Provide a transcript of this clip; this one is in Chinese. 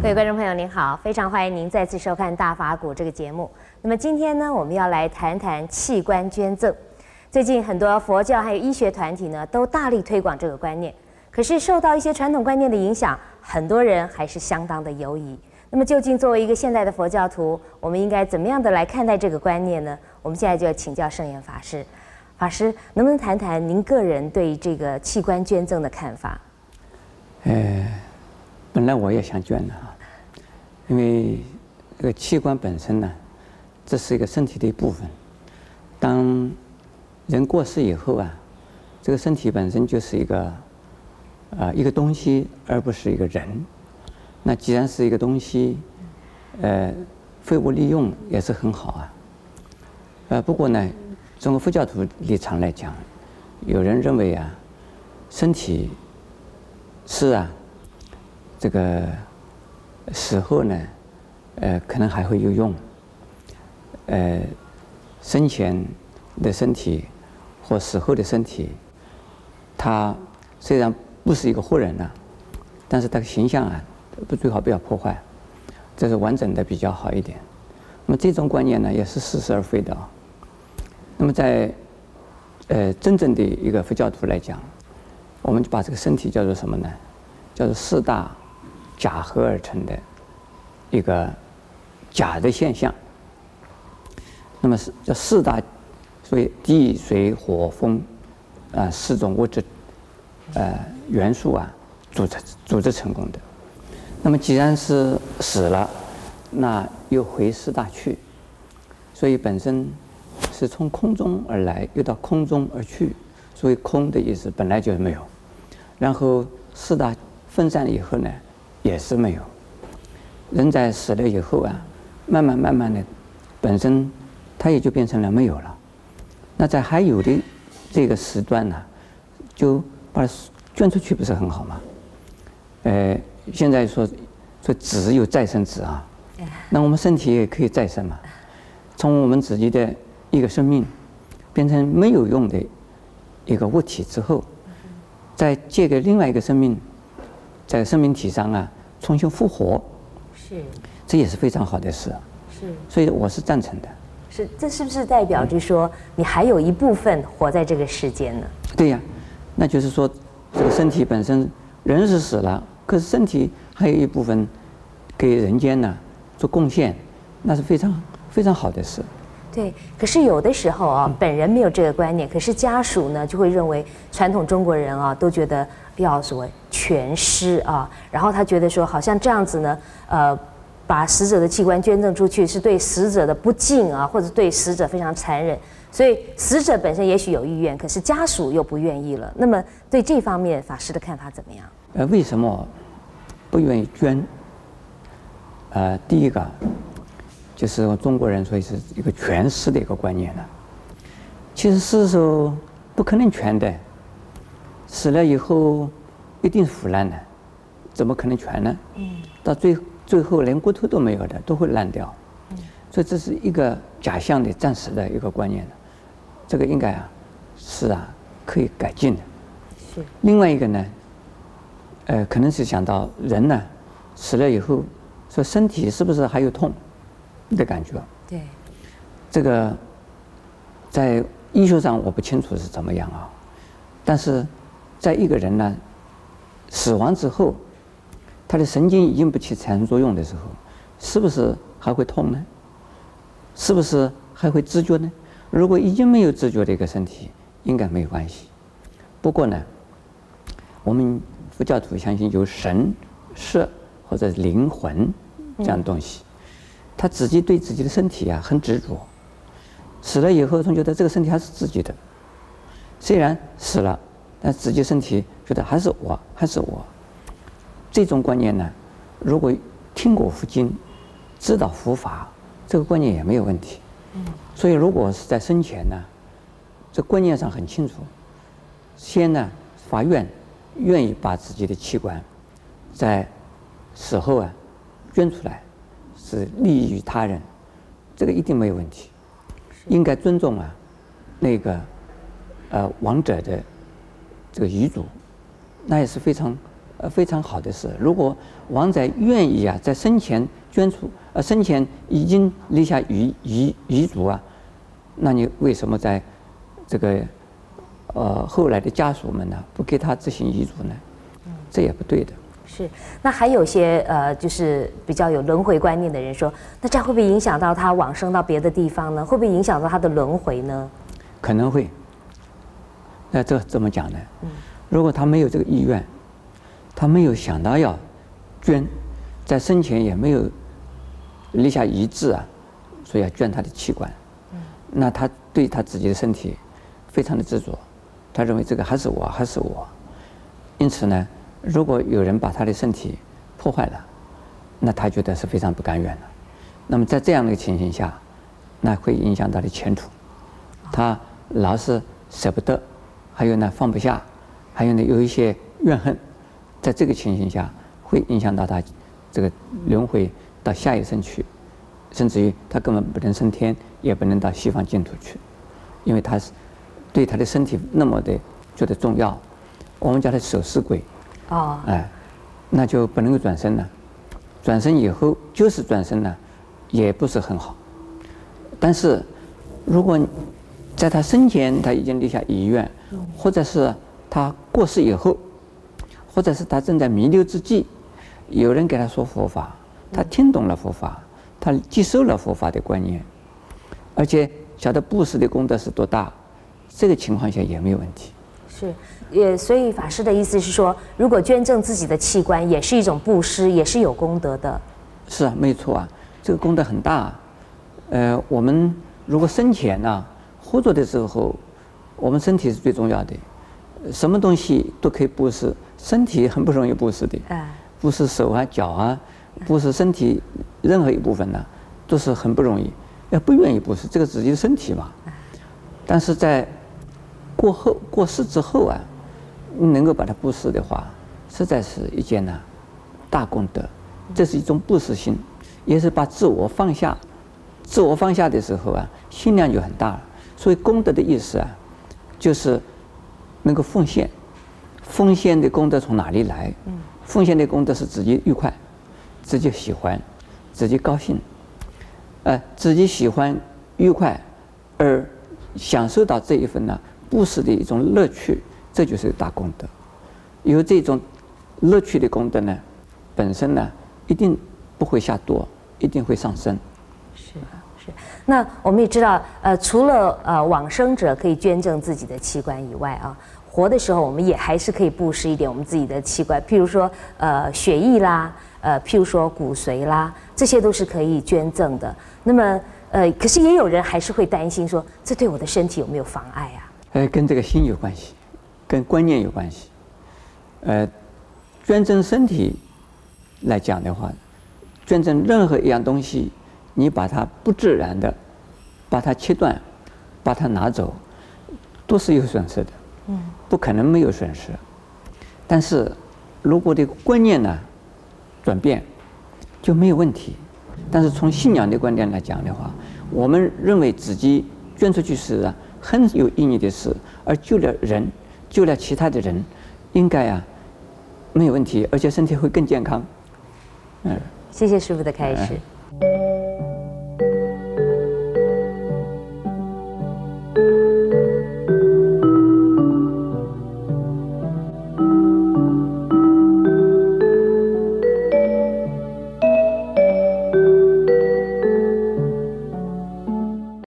各位观众朋友，您好，非常欢迎您再次收看《大法古》这个节目。那么今天呢，我们要来谈谈器官捐赠。最近很多佛教还有医学团体呢，都大力推广这个观念。可是受到一些传统观念的影响，很多人还是相当的犹疑。那么究竟作为一个现代的佛教徒，我们应该怎么样的来看待这个观念呢？我们现在就要请教圣严法师。法师能不能谈谈您个人对这个器官捐赠的看法？呃。本来我也想捐的哈，因为这个器官本身呢，这是一个身体的一部分。当人过世以后啊，这个身体本身就是一个啊一个东西，而不是一个人。那既然是一个东西，呃，废物利用也是很好啊。呃，不过呢，从佛教徒立场来讲，有人认为啊，身体是啊。这个死后呢，呃，可能还会有用。呃，生前的身体或死后的身体，它虽然不是一个活人了，但是它的形象啊，不最好不要破坏，这是完整的比较好一点。那么这种观念呢，也是似是而非的啊。那么在呃真正的一个佛教徒来讲，我们就把这个身体叫做什么呢？叫做四大。假合而成的一个假的现象。那么是这四大，所以地水火风啊四种物质呃元素啊组织组织成功的。那么既然是死了，那又回四大去，所以本身是从空中而来，又到空中而去。所以空的意思本来就没有，然后四大分散了以后呢，也是没有。人在死了以后啊，慢慢慢慢的，本身它也就变成了没有了。那在还有的这个时段呢，就把它捐出去，不是很好吗？呃，现在说说子有再生纸啊，那我们身体也可以再生嘛。从我们自己的一个生命变成没有用的一个物体之后，再借给另外一个生命，在生命体上啊。重新复活，是，这也是非常好的事，是，所以我是赞成的。是，这是不是代表着说你还有一部分活在这个世间呢？对呀，那就是说，这个身体本身人是死了，可是身体还有一部分给人间呢做贡献，那是非常非常好的事。对，可是有的时候啊，本人没有这个观念，可是家属呢就会认为传统中国人啊都觉得要所谓全尸啊，然后他觉得说好像这样子呢，呃，把死者的器官捐赠出去是对死者的不敬啊，或者对死者非常残忍，所以死者本身也许有意愿，可是家属又不愿意了。那么对这方面法师的看法怎么样？呃，为什么不愿意捐？呃，第一个。就是中国人，所以是一个全尸的一个观念了。其实死的时候不可能全的，死了以后一定腐烂的，怎么可能全呢？嗯。到最最后连骨头都没有的，都会烂掉。嗯。所以这是一个假象的、暂时的一个观念的。这个应该啊，是啊，可以改进的。是。另外一个呢，呃，可能是想到人呢，死了以后，说身体是不是还有痛？的感觉，对，这个在医学上我不清楚是怎么样啊，但是在一个人呢死亡之后，他的神经已经不起产生作用的时候，是不是还会痛呢？是不是还会知觉呢？如果已经没有知觉的一个身体，应该没有关系。不过呢，我们佛教徒相信有神、识或者灵魂这样东西。他自己对自己的身体啊很执着，死了以后总觉得这个身体还是自己的，虽然死了，但自己身体觉得还是我，还是我。这种观念呢，如果听过佛经，知道佛法，这个观念也没有问题。所以如果是在生前呢，这观念上很清楚，先呢发愿，愿意把自己的器官，在死后啊捐出来。是利益于他人，这个一定没有问题，应该尊重啊，那个呃亡者的这个遗嘱，那也是非常呃非常好的事。如果王仔愿意啊，在生前捐出，呃生前已经立下遗遗遗嘱啊，那你为什么在这个呃后来的家属们呢不给他执行遗嘱呢？这也不对的。是，那还有些呃，就是比较有轮回观念的人说，那这样会不会影响到他往生到别的地方呢？会不会影响到他的轮回呢？可能会。那这怎么讲呢？嗯，如果他没有这个意愿，他没有想到要捐，在生前也没有立下遗志啊，所以要捐他的器官，嗯，那他对他自己的身体非常的执着，他认为这个还是我，还是我，因此呢。如果有人把他的身体破坏了，那他觉得是非常不甘愿的。那么在这样的情形下，那会影响他的前途。他老是舍不得，还有呢放不下，还有呢有一些怨恨，在这个情形下会影响到他这个轮回到下一生去，甚至于他根本不能升天，也不能到西方净土去，因为他是对他的身体那么的觉得重要。我们叫他守尸鬼。哦，哎，那就不能够转身了。转身以后就是转身了，也不是很好。但是，如果在他生前他已经立下遗愿，或者是他过世以后，或者是他正在弥留之际，有人给他说佛法，他听懂了佛法，他接受了佛法的观念，而且晓得布施的功德是多大，这个情况下也没有问题。是。也，所以法师的意思是说，如果捐赠自己的器官，也是一种布施，也是有功德的。是啊，没错啊，这个功德很大。呃，我们如果生前啊，活着的时候，我们身体是最重要的，什么东西都可以布施，身体很不容易布施的。哎。布施手啊、脚啊，布施身体任何一部分呢，都是很不容易，要不愿意布施，这个自己的身体嘛。但是在过后过世之后啊。能够把它布施的话，实在是一件呢大功德。这是一种布施心，也是把自我放下。自我放下的时候啊，心量就很大了。所以功德的意思啊，就是能够奉献。奉献的功德从哪里来？奉献的功德是自己愉快，自己喜欢，自己高兴。呃，自己喜欢愉快，而享受到这一份呢布施的一种乐趣。这就是大功德，有这种乐趣的功德呢，本身呢一定不会下多，一定会上升。那我们也知道，呃，除了呃往生者可以捐赠自己的器官以外啊，活的时候我们也还是可以布施一点我们自己的器官，譬如说呃血液啦，呃譬如说骨髓啦，这些都是可以捐赠的。那么呃，可是也有人还是会担心说，这对我的身体有没有妨碍啊？呃，跟这个心有关系。跟观念有关系，呃，捐赠身体来讲的话，捐赠任何一样东西，你把它不自然的把它切断，把它拿走，都是有损失的。嗯，不可能没有损失。但是，如果这个观念呢转变，就没有问题。但是从信仰的观点来讲的话，我们认为自己捐出去是很有意义的事，而救了人。救了其他的人，应该啊，没有问题，而且身体会更健康。嗯，谢谢师傅的开始。嗯